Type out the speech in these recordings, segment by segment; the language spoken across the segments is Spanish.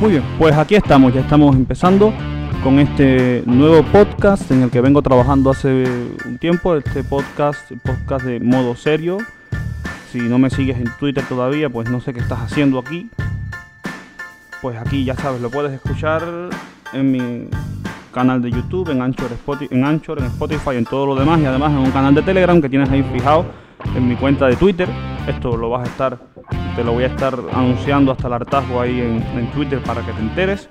Muy bien, pues aquí estamos, ya estamos empezando con este nuevo podcast en el que vengo trabajando hace un tiempo, este podcast, podcast de modo serio. Si no me sigues en Twitter todavía, pues no sé qué estás haciendo aquí. Pues aquí ya sabes, lo puedes escuchar en mi canal de YouTube, en Anchor, en Anchor, en Spotify, en todo lo demás y además en un canal de Telegram que tienes ahí fijado en mi cuenta de Twitter. Esto lo vas a estar te lo voy a estar anunciando hasta el hartazgo ahí en, Twitter para que te enteres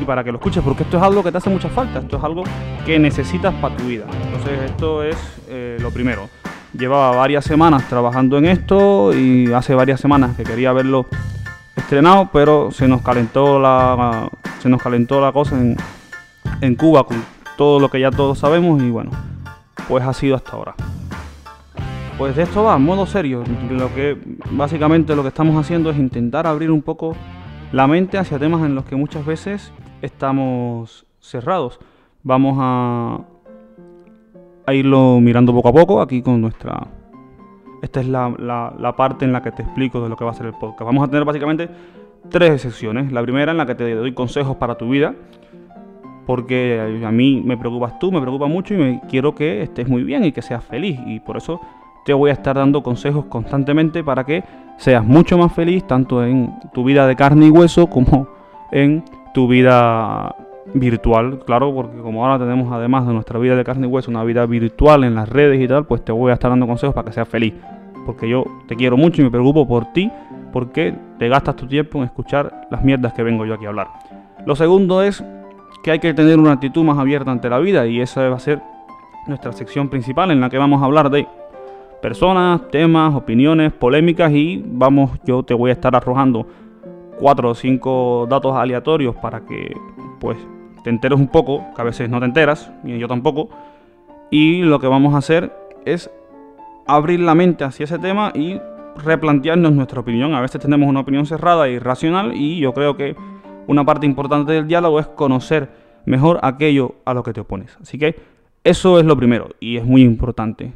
y para que lo escuches, porque esto es algo que te hace mucha falta, esto es algo que necesitas para tu vida. Entonces esto es eh, lo primero. Llevaba varias semanas trabajando en esto y hace varias semanas que quería verlo estrenado, pero se nos calentó la, se nos calentó la cosa en, en Cuba con todo lo que ya todos sabemos y bueno, pues ha sido hasta ahora. Pues de esto va, en modo serio. Lo que básicamente lo que estamos haciendo es intentar abrir un poco la mente hacia temas en los que muchas veces estamos cerrados. Vamos a, a irlo mirando poco a poco aquí con nuestra... Esta es la, parte en la que te explico de lo que va a ser el podcast. Vamos a tener básicamente tres secciones. La primera en la que te doy consejos para tu vida, porque a mí me preocupas tú, me preocupa mucho y me quiero que estés muy bien y que seas feliz. Y por eso te voy a estar dando consejos constantemente para que seas mucho más feliz tanto en tu vida de carne y hueso como en tu vida virtual, claro, porque como ahora tenemos además de nuestra vida de carne y hueso una vida virtual en las redes y tal, pues te voy a estar dando consejos para que seas feliz, porque yo te quiero mucho y me preocupo por ti, porque te gastas tu tiempo en escuchar las mierdas que vengo yo aquí a hablar. Lo segundo es que hay que tener una actitud más abierta ante la vida y esa va a ser nuestra sección principal en la que vamos a hablar de personas, temas, opiniones, polémicas y vamos, yo te voy a estar arrojando cuatro o cinco datos aleatorios para que pues te enteres un poco, que a veces no te enteras, y yo tampoco. Y lo que vamos a hacer es abrir la mente hacia ese tema y replantearnos nuestra opinión. A veces tenemos una opinión cerrada y racional y yo creo que una parte importante del diálogo es conocer mejor aquello a lo que te opones. Así que eso es lo primero y es muy importante.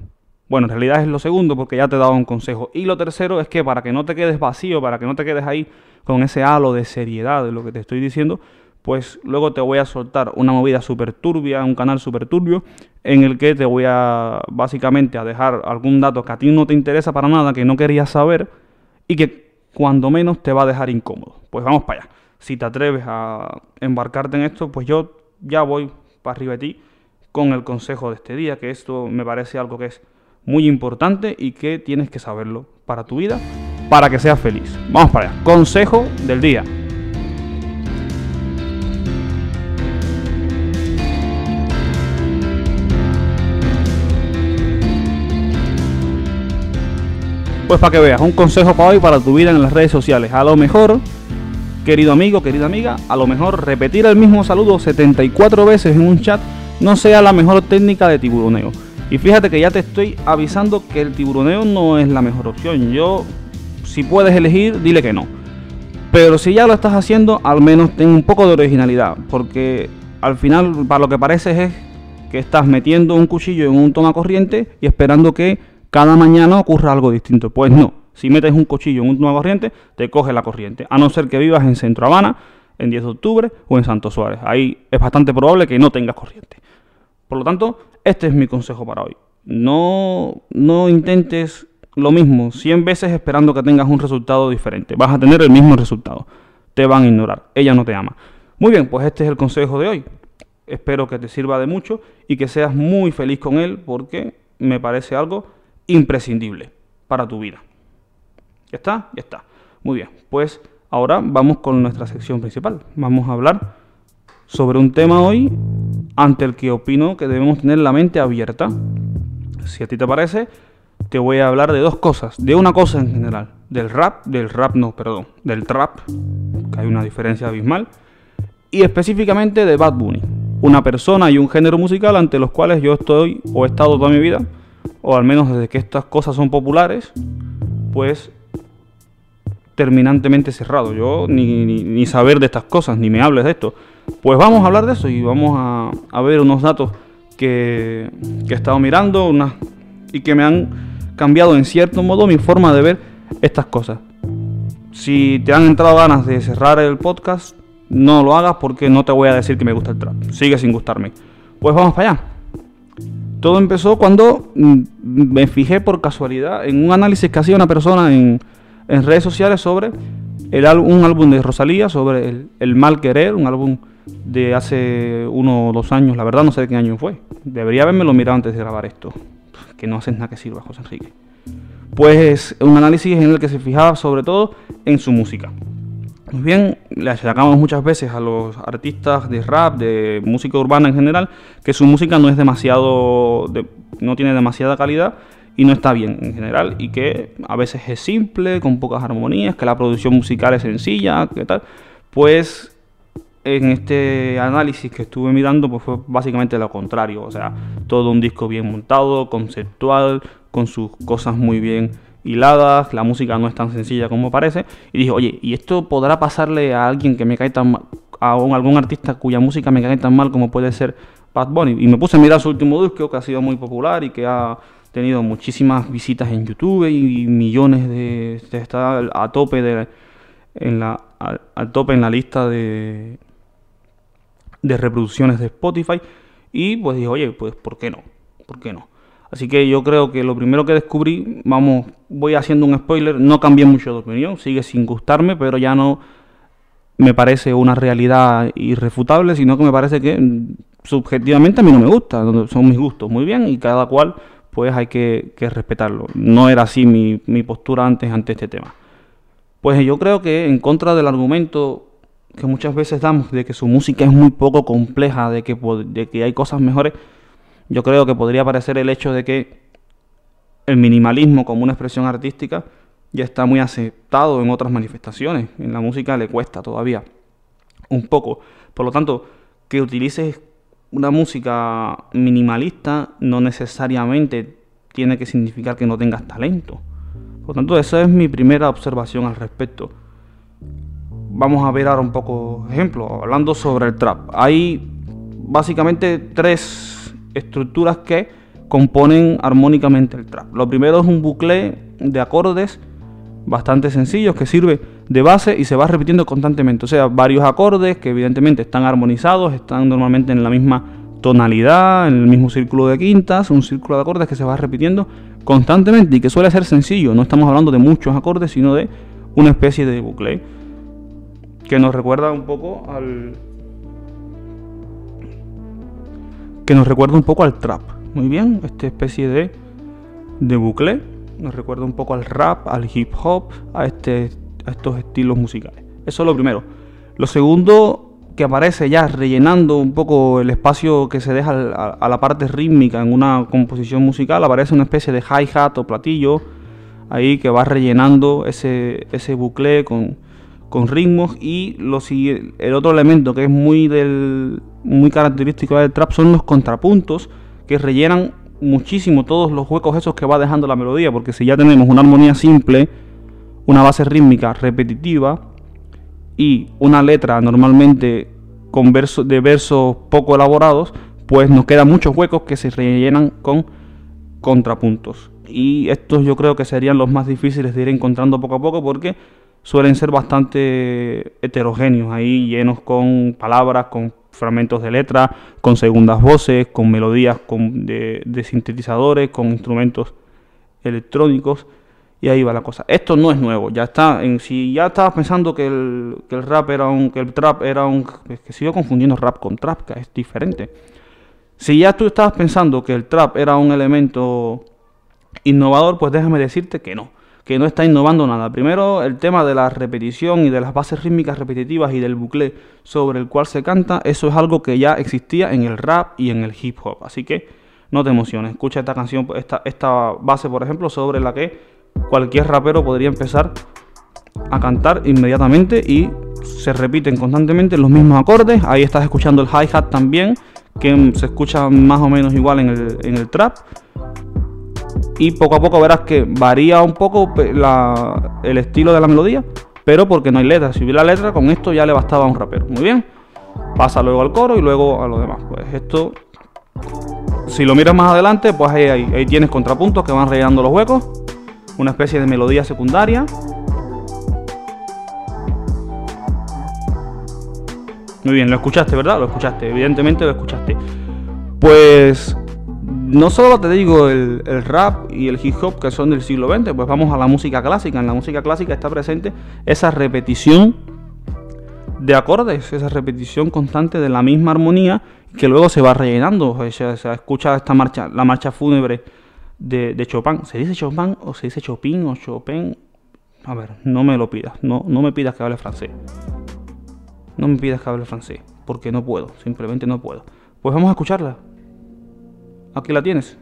Bueno, en realidad es lo segundo porque ya te he dado un consejo. Y lo tercero es que para que no te quedes vacío, para que no te quedes ahí con ese halo de seriedad de lo que te estoy diciendo, pues luego te voy a soltar una movida súper turbia, un canal súper turbio, en el que te voy a básicamente a dejar algún dato que a ti no te interesa para nada, que no querías saber y que cuando menos te va a dejar incómodo. Pues vamos para allá. Si te atreves a embarcarte en esto, pues yo ya voy para arriba de ti con el consejo de este día, que esto me parece algo que es muy importante y que tienes que saberlo para tu vida, para que seas feliz. Vamos para allá. Consejo del día. Pues para que veas, un consejo para hoy para tu vida en las redes sociales. A lo mejor, querido amigo, querida amiga, a lo mejor repetir el mismo saludo 74 veces en un chat no sea la mejor técnica de tiburoneo. Y fíjate que ya te estoy avisando que el tiburoneo no es la mejor opción. Yo, si puedes elegir, dile que no. Pero si ya lo estás haciendo, al menos ten un poco de originalidad. Porque al final, para lo que parece es que estás metiendo un cuchillo en un toma corriente y esperando que cada mañana ocurra algo distinto. Pues no. Si metes un cuchillo en un toma corriente, te coge la corriente. A no ser que vivas en Centro Habana, en 10 de octubre o en Santo Suárez. Ahí es bastante probable que no tengas corriente. Por lo tanto, este es mi consejo para hoy. No, no intentes lo mismo 100 veces esperando que tengas un resultado diferente. Vas a tener el mismo resultado. Te van a ignorar. Ella no te ama. Muy bien, pues este es el consejo de hoy. Espero que te sirva de mucho y que seas muy feliz con él porque me parece algo imprescindible para tu vida. ¿Ya está? Ya está. Muy bien, pues ahora vamos con nuestra sección principal. Vamos a hablar sobre un tema hoy ante el que opino que debemos tener la mente abierta. Si a ti te parece, te voy a hablar de dos cosas, de una cosa en general, del rap, del rap no, perdón, del trap, que hay una diferencia abismal, y específicamente de Bad Bunny, una persona y un género musical ante los cuales yo estoy o he estado toda mi vida, o al menos desde que estas cosas son populares, pues terminantemente cerrado. Yo ni, saber de estas cosas, ni me hables de esto. Pues vamos a hablar de eso y vamos a, ver unos datos que, he estado mirando y que me han cambiado en cierto modo mi forma de ver estas cosas. Si te han entrado ganas de cerrar el podcast, no lo hagas porque no te voy a decir que me gusta el trap. Sigue sin gustarme. Pues vamos para allá. Todo empezó cuando mm, me fijé por casualidad en un análisis que hacía una persona en, redes sociales sobre el, un álbum de Rosalía, sobre el, el, mal querer, un álbum de hace uno o dos años, la verdad no sé de qué año fue. Debería haberme lo mirado antes de grabar esto, que no haces nada que sirva, José Enrique. Pues un análisis en el que se fijaba sobre todo en su música. Muy bien, le achacamos muchas veces a los artistas de rap, de música urbana en general, que su música no es demasiado, no tiene demasiada calidad y no está bien en general y que a veces es simple, con pocas armonías, que la producción musical es sencilla, que tal. Pues en este análisis que estuve mirando, pues fue básicamente lo contrario, o sea, todo un disco bien montado, conceptual, con sus cosas muy bien hiladas, la música no es tan sencilla como parece. Y dije, oye, ¿y esto podrá pasarle a alguien que me cae tan mal, a algún artista cuya música me cae tan mal como puede ser Bad Bunny? Y me puse a mirar su último disco, que ha sido muy popular y que ha tenido muchísimas visitas en YouTube y millones de... está a tope de, en la, al tope en la lista de, de reproducciones de Spotify. Y pues dije, oye, pues ¿por qué no? ¿Por qué no? Así que yo creo que lo primero que descubrí, vamos, voy haciendo un spoiler, no cambié mucho de opinión, sigue sin gustarme, pero ya no me parece una realidad irrefutable, sino que me parece que mm, subjetivamente a mí no me gusta, son mis gustos, muy bien, y cada cual pues hay que, respetarlo. No era así mi, postura antes ante este tema. Pues yo creo que en contra del argumento que muchas veces damos de que su música es muy poco compleja, de que, de que hay cosas mejores, yo creo que podría parecer el hecho de que el minimalismo como una expresión artística ya está muy aceptado en otras manifestaciones. En la música le cuesta todavía un poco. Por lo tanto, que utilices una música minimalista no necesariamente tiene que significar que no tengas talento. Por tanto, esa es mi primera observación al respecto. Vamos a ver ahora un poco ejemplo, hablando sobre el trap. Hay básicamente tres estructuras que componen armónicamente el trap. Lo primero es un bucle de acordes bastante sencillos que sirve de base y se va repitiendo constantemente. O sea, varios acordes que evidentemente están armonizados, están normalmente en la misma tonalidad, en el mismo círculo de quintas, un círculo de acordes que se va repitiendo constantemente y que suele ser sencillo. No estamos hablando de muchos acordes, sino de una especie de bucle que nos recuerda un poco al, que nos recuerda un poco al trap. Muy bien, esta especie de, de bucle nos recuerda un poco al rap, al hip hop, a, este, a estos estilos musicales. Eso es lo primero. Lo segundo que aparece ya rellenando un poco el espacio que se deja a, la parte rítmica en una composición musical, aparece una especie de hi-hat o platillo ahí que va rellenando ese, ese bucle con, con ritmos y lo, el otro elemento que es muy del, muy característico del trap son los contrapuntos que rellenan muchísimo todos los huecos esos que va dejando la melodía, porque si ya tenemos una armonía simple, una base rítmica repetitiva y una letra normalmente con versos de versos poco elaborados, pues nos quedan muchos huecos que se rellenan con contrapuntos. Y estos yo creo que serían los más difíciles de ir encontrando poco a poco porque suelen ser bastante heterogéneos, ahí llenos con palabras, con fragmentos de letra, con segundas voces, con melodías de, sintetizadores, con instrumentos electrónicos. Y ahí va la cosa. Esto no es nuevo, ya está. En, si ya estabas pensando que el, que el rap era un. que el trap era un. Es que sigo confundiendo rap con trap, que es diferente. Si ya tú estabas pensando que el trap era un elemento innovador, pues déjame decirte que no que no está innovando nada. Primero, el tema de la repetición y de las bases rítmicas repetitivas y del bucle sobre el cual se canta, eso es algo que ya existía en el rap y en el hip hop. Así que no te emociones, escucha esta canción, esta, esta base, por ejemplo, sobre la que cualquier rapero podría empezar a cantar inmediatamente y se repiten constantemente los mismos acordes. Ahí estás escuchando el hi-hat también, que se escucha más o menos igual en el, en el trap y poco a poco verás que varía un poco el estilo de la melodía, pero porque no hay letra. Si hubiera letra, con esto ya le bastaba a un rapero. Muy bien. Pasa luego al coro y luego a lo demás. Pues esto, si lo miras más adelante, pues ahí, ahí tienes contrapuntos que van rellenando los huecos. Una especie de melodía secundaria. Muy bien, lo escuchaste, ¿verdad? Lo escuchaste, evidentemente lo escuchaste. Pues no solo te digo el, rap y el hip hop que son del siglo XX, pues vamos a la música clásica. En la música clásica está presente esa repetición de acordes, esa repetición constante de la misma armonía que luego se va rellenando. Se, escucha esta marcha, la marcha fúnebre de, Chopin. ¿Se dice Chopin o se dice Chopin o Chopin? A ver, no me lo pidas, no, no me pidas que hable francés. No me pidas que hable francés, porque no puedo, simplemente no puedo. Pues vamos a escucharla. Aquí la tienes.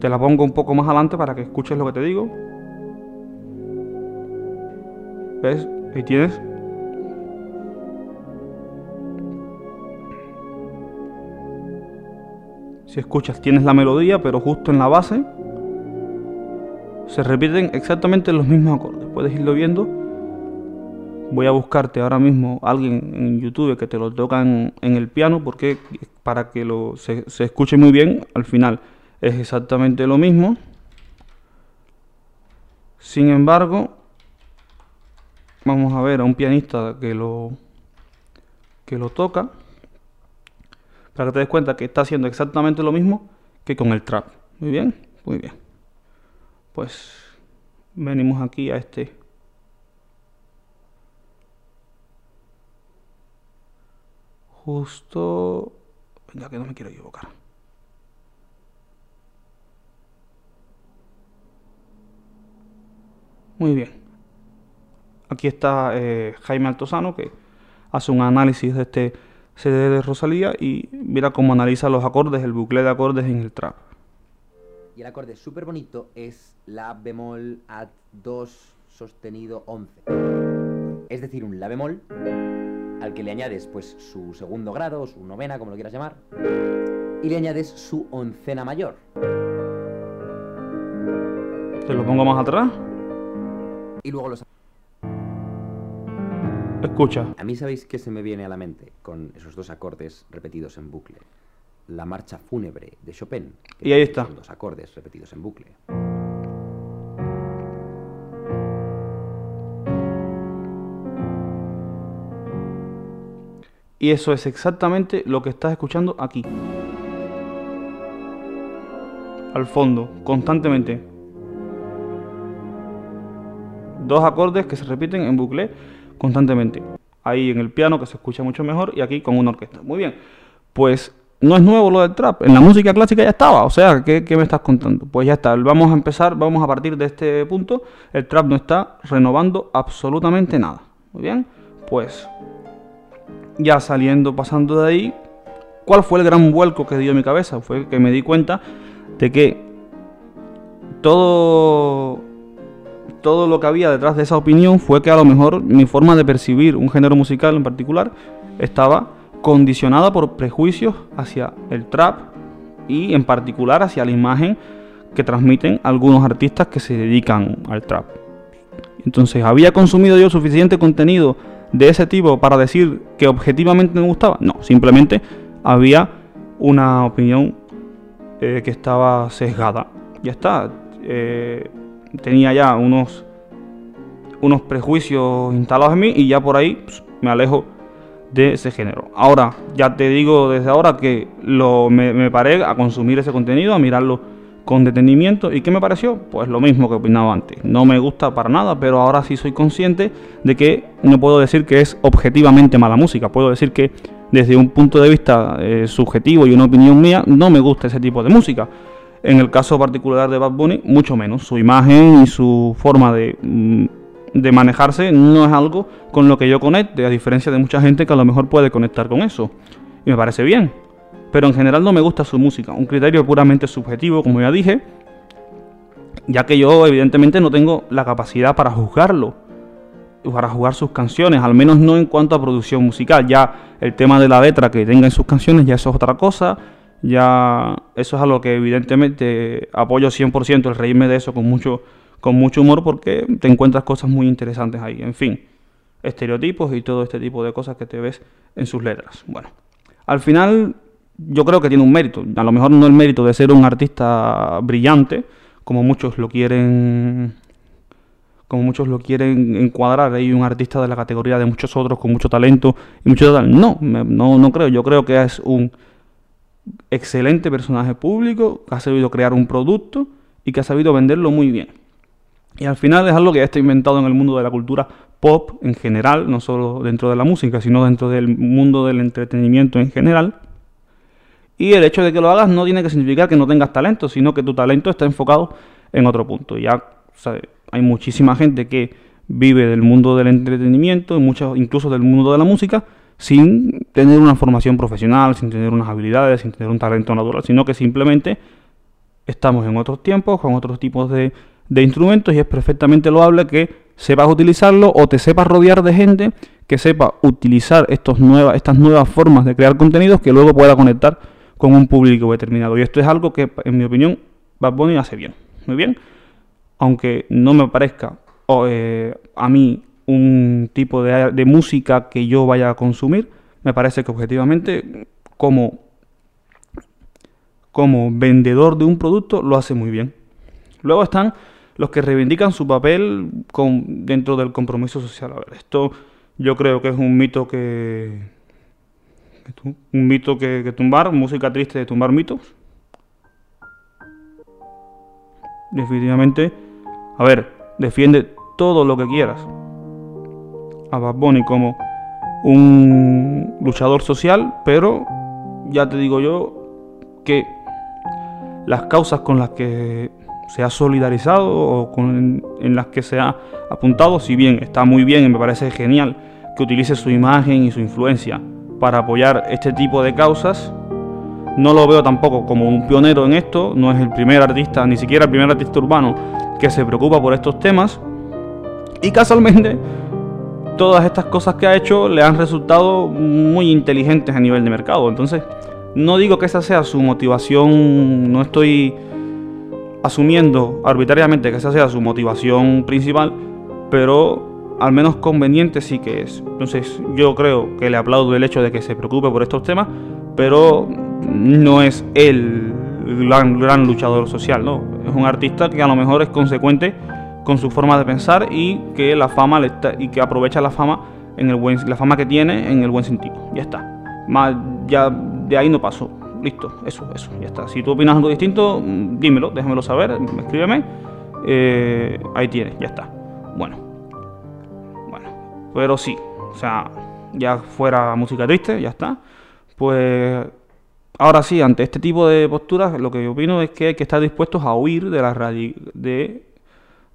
Te la pongo un poco más adelante para que escuches lo que te digo. ¿Ves? Ahí tienes. Si escuchas, tienes la melodía, pero justo en la base se repiten exactamente los mismos acordes. Puedes irlo viendo. Voy a buscarte ahora mismo alguien en YouTube que te lo tocan en el piano porque para que lo, se, se escuche muy bien, al final es exactamente lo mismo. Sin embargo, vamos a ver a un pianista que lo que lo toca para que te des cuenta que está haciendo exactamente lo mismo que con el trap. Muy bien, muy bien. Pues venimos aquí a este justo venga que no me quiero equivocar. Muy bien. Aquí está eh, Jaime Altozano que hace un análisis de este CD de Rosalía y mira cómo analiza los acordes, el bucle de acordes en el trap. Y el acorde súper bonito es la bemol a 2 sostenido 11. Es decir, un la bemol al que le añades pues su segundo grado, su novena, como lo quieras llamar, y le añades su oncena mayor. Te lo pongo más atrás. Y luego los Escucha. A mí sabéis qué se me viene a la mente con esos dos acordes repetidos en bucle. La marcha fúnebre de Chopin. y ahí está. dos acordes repetidos en bucle. Y eso es exactamente lo que estás escuchando aquí. Al fondo, constantemente. Dos acordes que se repiten en bucle constantemente. Ahí en el piano que se escucha mucho mejor y aquí con una orquesta. Muy bien. Pues no es nuevo lo del trap. En la música clásica ya estaba. O sea, ¿qué, me estás contando? Pues ya está. Vamos a empezar, vamos a partir de este punto. El trap no está renovando absolutamente nada. Muy bien. Pues ya saliendo, pasando de ahí, ¿cuál fue el gran vuelco que dio mi cabeza? Fue que me di cuenta de que todo todo lo que había detrás de esa opinión fue que a lo mejor mi forma de percibir un género musical en particular estaba condicionada por prejuicios hacia el trap y en particular hacia la imagen que transmiten algunos artistas que se dedican al trap. Entonces, ¿había consumido yo suficiente contenido de ese tipo para decir que objetivamente me gustaba? No, simplemente había una opinión eh, que estaba sesgada. Ya está. Eh, tenía ya unos, unos prejuicios instalados en mí y ya por ahí pues, me alejo de ese género. Ahora, ya te digo desde ahora que lo, me, paré a consumir ese contenido, a mirarlo con detenimiento. ¿Y qué me pareció? Pues lo mismo que opinaba antes. No me gusta para nada, pero ahora sí soy consciente de que no puedo decir que es objetivamente mala música. Puedo decir que desde un punto de vista eh, subjetivo y una opinión mía, no me gusta ese tipo de música. En el caso particular de Bad Bunny, mucho menos. Su imagen y su forma de, mm, de manejarse no es algo con lo que yo conecte, a diferencia de mucha gente que a lo mejor puede conectar con eso. Y me parece bien. Pero en general no me gusta su música. Un criterio puramente subjetivo, como ya dije. Ya que yo evidentemente no tengo la capacidad para juzgarlo. Para jugar sus canciones. Al menos no en cuanto a producción musical. Ya el tema de la letra que tenga en sus canciones ya eso es otra cosa ya eso es algo que evidentemente apoyo 100% el reírme de eso con mucho, con mucho humor porque te encuentras cosas muy interesantes ahí. En fin, estereotipos y todo este tipo de cosas que te ves en sus letras. Bueno, al final yo creo que tiene un mérito. A lo mejor no el mérito de ser un artista brillante, como muchos lo quieren como muchos lo quieren encuadrar, hay un artista de la categoría de muchos otros con mucho talento y mucho tal. No, no, no creo. Yo creo que es un excelente personaje público que ha sabido crear un producto y que ha sabido venderlo muy bien. Y al final es algo que ya está inventado en el mundo de la cultura pop en general, no solo dentro de la música, sino dentro del mundo del entretenimiento en general. Y el hecho de que lo hagas no tiene que significar que no tengas talento, sino que tu talento está enfocado en otro punto. Ya hay muchísima gente que vive del mundo del entretenimiento, muchos, incluso del mundo de la música, sin tener una formación profesional, sin tener unas habilidades, sin tener un talento natural, sino que simplemente estamos en otros tiempos, con otros tipos de, de instrumentos y es perfectamente loable que sepas utilizarlo o te sepas rodear de gente que sepa utilizar estos nuevas, estas nuevas formas de crear contenidos que luego pueda conectar con un público determinado. Y esto es algo que, en mi opinión, Bad Bunny hace bien. Muy bien. Aunque no me parezca eh, a mí un tipo de, música que yo vaya a consumir, me parece que objetivamente, como, como vendedor de un producto, lo hace muy bien. Luego están los que reivindican su papel con, dentro del compromiso social. A ver, esto yo creo que es un mito que, un mito que, tumbar, música triste de tumbar mitos. Definitivamente, a ver, defiende todo lo que quieras a Bad Bunny como un luchador social, pero ya te digo yo que las causas con las que se ha solidarizado o con, en las que se ha apuntado, si bien está muy bien y me parece genial que utilice su imagen y su influencia para apoyar este tipo de causas, no lo veo tampoco como un pionero en esto, no es el primer artista, ni siquiera el primer artista urbano que se preocupa por estos temas. Y casualmente, todas estas cosas que ha hecho le han resultado muy inteligentes a nivel de mercado. Entonces, no digo que esa sea su motivación, no estoy asumiendo arbitrariamente que esa sea su motivación principal, pero al menos conveniente sí que es. Entonces yo creo que le aplaudo el hecho de que se preocupe por estos temas, pero no es el gran, gran luchador social, ¿no? Es un artista que a lo mejor es consecuente con su forma de pensar y que la fama le está, y que aprovecha la fama en el buen la fama que tiene en el buen sentido. Ya está. Más ya de ahí no pasó. Listo, eso, eso, ya está. Si tú opinas algo distinto, mm, dímelo, déjamelo saber, escríbeme. Eh, ahí tienes, ya está. Bueno, bueno, pero sí, o sea, ya fuera música triste, ya está. Pues ahora sí, ante este tipo de posturas, lo que yo opino es que hay que estar dispuestos a huir de las de,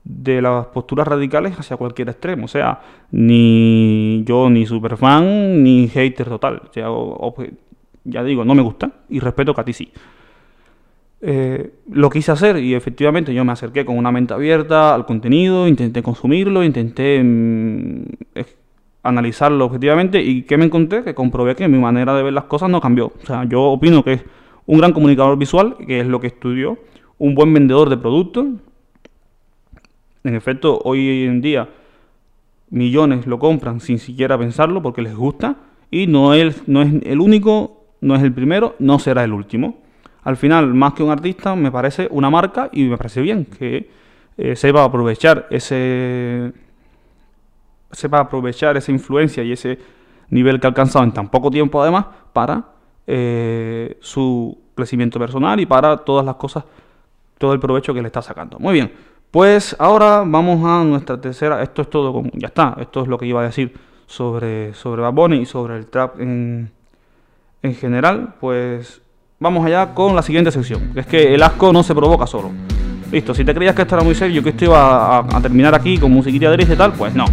de las posturas radicales hacia cualquier extremo. O sea, ni yo ni super fan ni hater total. O sea, ya digo, no me gusta y respeto que a ti sí. Eh, lo quise hacer y efectivamente yo me acerqué con una mente abierta al contenido, intenté consumirlo, intenté mm, analizarlo objetivamente y que me encontré que comprobé que mi manera de ver las cosas no cambió. O sea, yo opino que es un gran comunicador visual, que es lo que estudió, un buen vendedor de productos. En efecto, hoy en día millones lo compran sin siquiera pensarlo porque les gusta y no es, no es el único no es el primero, no será el último. Al final, más que un artista, me parece una marca y me parece bien que eh, sepa aprovechar ese sepa aprovechar esa influencia y ese nivel que ha alcanzado en tan poco tiempo además para eh, su crecimiento personal y para todas las cosas, todo el provecho que le está sacando. Muy bien, pues ahora vamos a nuestra tercera, esto es todo, ya está, esto es lo que iba a decir sobre, sobre y sobre el trap en, en general, pues vamos allá con la siguiente sección. Es que el asco no se provoca solo. Listo, si te creías que esto era muy serio, que esto iba a, terminar aquí con musiquita de y tal, pues no.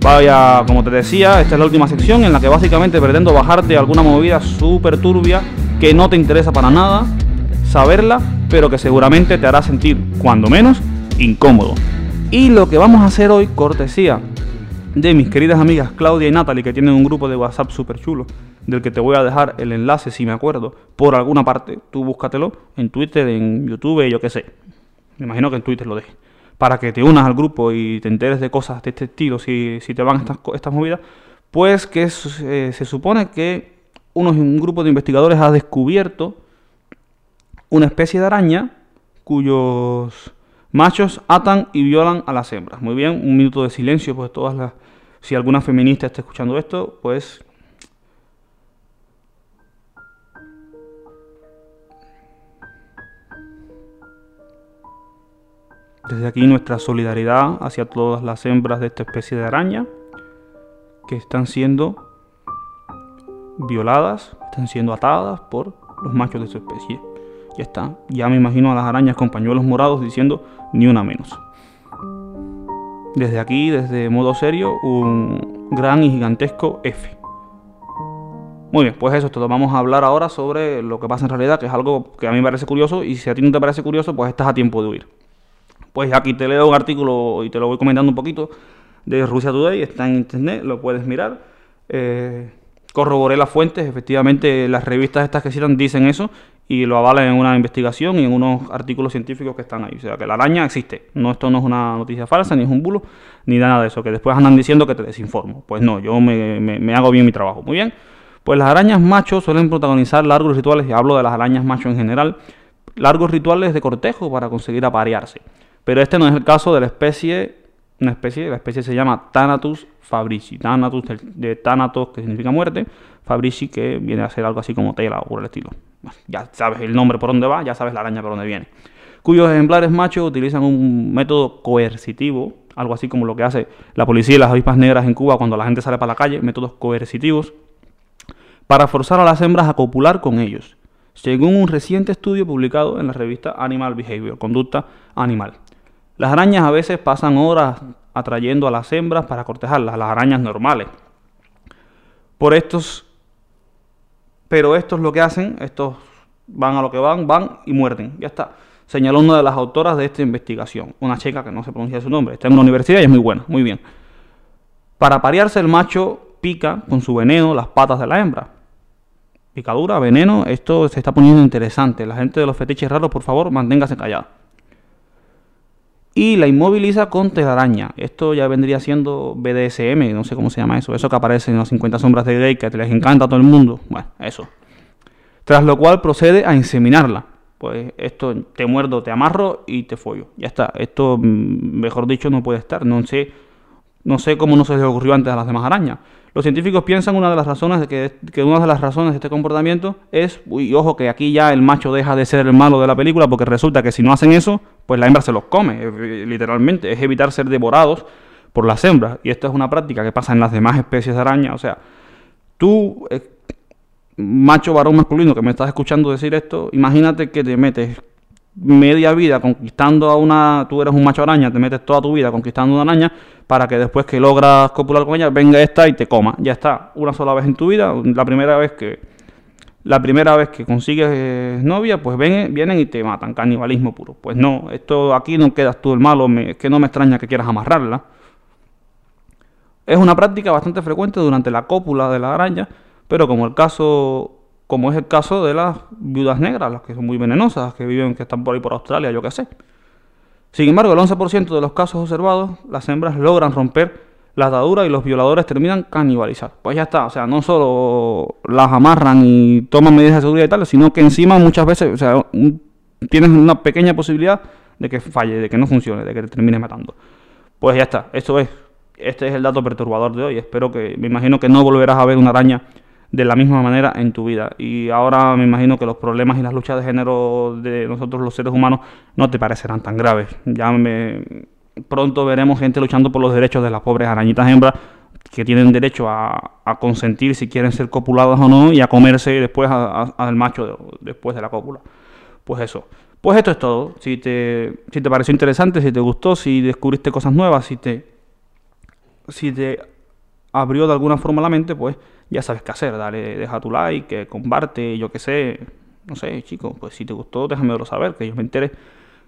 Vaya, como te decía, esta es la última sección en la que básicamente pretendo bajarte alguna movida súper turbia que no te interesa para nada saberla, pero que seguramente te hará sentir, cuando menos, incómodo. Y lo que vamos a hacer hoy, cortesía de mis queridas amigas Claudia y Natalie, que tienen un grupo de WhatsApp súper chulo, del que te voy a dejar el enlace, si me acuerdo, por alguna parte. Tú búscatelo en Twitter, en YouTube, yo qué sé. Me imagino que en Twitter lo deje. Para que te unas al grupo y te enteres de cosas de este estilo, si, si te van estas, estas movidas. Pues que eh, se supone que unos, un grupo de investigadores ha descubierto una especie de araña cuyos Machos atan y violan a las hembras. Muy bien, un minuto de silencio, pues todas las... Si alguna feminista está escuchando esto, pues... Desde aquí nuestra solidaridad hacia todas las hembras de esta especie de araña que están siendo violadas, están siendo atadas por los machos de su especie. Ya está. Ya me imagino a las arañas con pañuelos morados diciendo ni una menos. Desde aquí, desde modo serio, un gran y gigantesco F. Muy bien, pues eso es todo. Vamos a hablar ahora sobre lo que pasa en realidad, que es algo que a mí me parece curioso y si a ti no te parece curioso, pues estás a tiempo de huir. Pues aquí te leo un artículo y te lo voy comentando un poquito de Rusia Today, está en internet, lo puedes mirar. Eh, corroboré las fuentes, efectivamente las revistas estas que citan dicen eso y lo avalan en una investigación y en unos artículos científicos que están ahí. O sea, que la araña existe. No, esto no es una noticia falsa, ni es un bulo, ni nada de eso. Que después andan diciendo que te desinformo. Pues no, yo me, hago bien mi trabajo. Muy bien. Pues las arañas machos suelen protagonizar largos rituales, y hablo de las arañas machos en general, largos rituales de cortejo para conseguir aparearse. Pero este no es el caso de la especie, una especie, la especie se llama Thanatus fabrici. Thanatus de Thanatos, que significa muerte, fabrici, que viene a ser algo así como tela o por el estilo ya sabes el nombre por dónde va, ya sabes la araña por dónde viene. Cuyos ejemplares machos utilizan un método coercitivo, algo así como lo que hace la policía y las avispas negras en Cuba cuando la gente sale para la calle, métodos coercitivos, para forzar a las hembras a copular con ellos, según un reciente estudio publicado en la revista Animal Behavior, Conducta Animal. Las arañas a veces pasan horas atrayendo a las hembras para cortejarlas, las arañas normales. Por estos pero estos lo que hacen, estos van a lo que van, van y muerden. Ya está. Señaló una de las autoras de esta investigación, una chica que no se pronuncia su nombre. Está en una universidad y es muy buena, muy bien. Para parearse el macho pica con su veneno las patas de la hembra. Picadura, veneno, esto se está poniendo interesante. La gente de los fetiches raros, por favor, manténgase callada. Y la inmoviliza con telaraña. Esto ya vendría siendo BDSM, no sé cómo se llama eso. Eso que aparece en las 50 sombras de Grey, que les encanta a todo el mundo. Bueno, eso. Tras lo cual procede a inseminarla. Pues esto te muerdo, te amarro y te follo. Ya está. Esto, mm, mejor dicho, no puede estar. No sé, no sé cómo no se les ocurrió antes a las demás arañas. Los científicos piensan una de las razones de que, que, una de las razones de este comportamiento es, uy, ojo, que aquí ya el macho deja de ser el malo de la película porque resulta que si no hacen eso, pues la hembra se los come, eh, literalmente. Es evitar ser devorados por las hembras. Y esto es una práctica que pasa en las demás especies de araña. O sea, tú, eh, macho varón masculino que me estás escuchando decir esto, imagínate que te metes media vida conquistando a una, tú eres un macho araña, te metes toda tu vida conquistando una araña para que después que logras copular con ella, venga esta y te coma. Ya está, una sola vez en tu vida, la primera vez que la primera vez que consigues eh, novia, pues ven, vienen y te matan, canibalismo puro. Pues no, esto aquí no quedas tú el malo, es que no me extraña que quieras amarrarla. Es una práctica bastante frecuente durante la cópula de la araña, pero como el caso como es el caso de las viudas negras, las que son muy venenosas, que viven, que están por ahí por Australia, yo qué sé. Sin embargo, el 11% de los casos observados, las hembras logran romper la atadura y los violadores terminan canibalizados. Pues ya está, o sea, no solo las amarran y toman medidas de seguridad y tal, sino que encima muchas veces, o sea, tienes una pequeña posibilidad de que falle, de que no funcione, de que te termine matando. Pues ya está, esto es, este es el dato perturbador de hoy. Espero que, me imagino que no volverás a ver una araña de la misma manera en tu vida. Y ahora me imagino que los problemas y las luchas de género de nosotros los seres humanos no te parecerán tan graves. Ya me pronto veremos gente luchando por los derechos de las pobres arañitas hembras que tienen derecho a, consentir si quieren ser copuladas o no y a comerse después al macho después de la cópula. Pues eso. Pues esto es todo. Si te, si te pareció interesante, si te gustó, si descubriste cosas nuevas, si te, si te abrió de alguna forma la mente, pues ya sabes qué hacer. Dale, deja tu like, comparte, yo qué sé. No sé, chicos, pues si te gustó, déjamelo saber, que yo me entere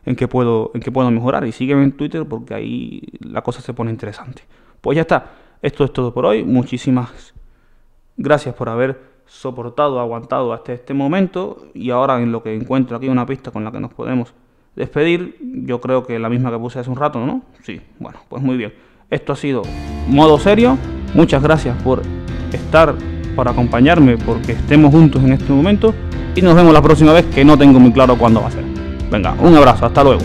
en qué puedo, en qué puedo mejorar. Y sígueme en Twitter porque ahí la cosa se pone interesante. Pues ya está. Esto es todo por hoy. Muchísimas gracias por haber soportado, aguantado hasta este momento. Y ahora en lo que encuentro aquí una pista con la que nos podemos despedir. Yo creo que la misma que puse hace un rato, ¿no? Sí, bueno, pues muy bien. Esto ha sido modo serio. Muchas gracias por estar, por acompañarme, porque estemos juntos en este momento. Y nos vemos la próxima vez que no tengo muy claro cuándo va a ser. Venga, un abrazo, hasta luego.